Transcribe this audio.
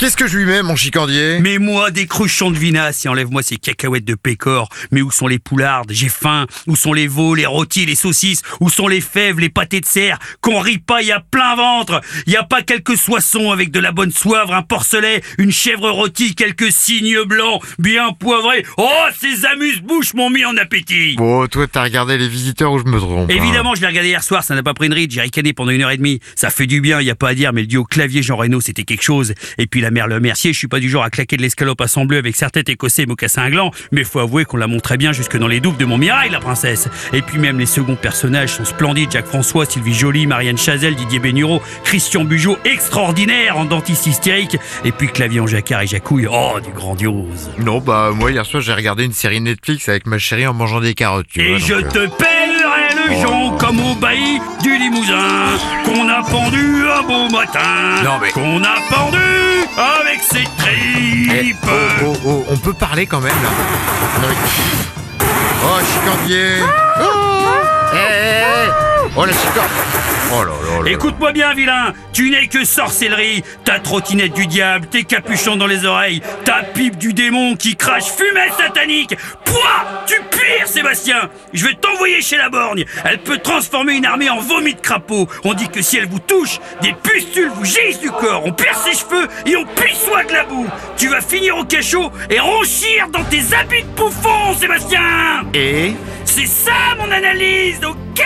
Qu'est-ce que je lui mets, mon chicandier Mets-moi des cruchons de vinasse et enlève-moi ces cacahuètes de pécor. Mais où sont les poulardes J'ai faim. Où sont les veaux, les rôtis, les saucisses Où sont les fèves, les pâtés de serre Qu'on rit pas, y a plein ventre Y a pas quelques soissons avec de la bonne soivre, un porcelet, une chèvre rôtie, quelques cygnes blancs, bien poivrés. Oh, ces amuse-bouches m'ont mis en appétit Bon, toi, t'as regardé les visiteurs ou je me trompe hein Évidemment, je l'ai regardé hier soir, ça n'a pas pris une ride, j'ai ricané pendant une heure et demie. Ça fait du bien, y a pas à dire, mais le duo clavier Jean Reno, c'était quelque chose. Et puis la mère Le Mercier, je suis pas du genre à claquer de l'escalope à sang bleu avec serre-tête écossais et mocassin à gland, mais faut avouer qu'on la montrait bien jusque dans les douves de Montmirail, la princesse. Et puis même les seconds personnages sont splendides, Jacques François, Sylvie Joly, Marianne Chazelle, Didier Bénureau, Christian Bugeaud, extraordinaire en dentiste hystérique, et puis clavier en jacquard et jacouille, oh, du grandiose. Non, bah, moi, hier soir, j'ai regardé une série Netflix avec ma chérie en mangeant des carottes, tu vois, Et donc, je euh, te pèlerai le jonc comme au bailli du Limousin qu'on a pendu un beau matin. Non, mais- Qu'on a pendu on peut parler quand même, là. Non, mais- Oh, chicandier Eh, eh, eh. Oh, la chican Oh là là là là. Écoute-moi bien, vilain. Tu n'es que sorcellerie. Ta trottinette du diable, tes capuchons dans les oreilles, ta pipe du démon qui crache fumée satanique. Pouah Tu pires, Sébastien. Je vais t'envoyer chez la borgne. Elle peut transformer une armée en vomi de crapaud. On dit que si elle vous touche, des pustules vous gisent du corps. On perd ses cheveux et on pissoie de la boue. Tu vas finir au cachot et ronchir dans tes habits de bouffon, Sébastien. Et? C'est ça mon analyse, ok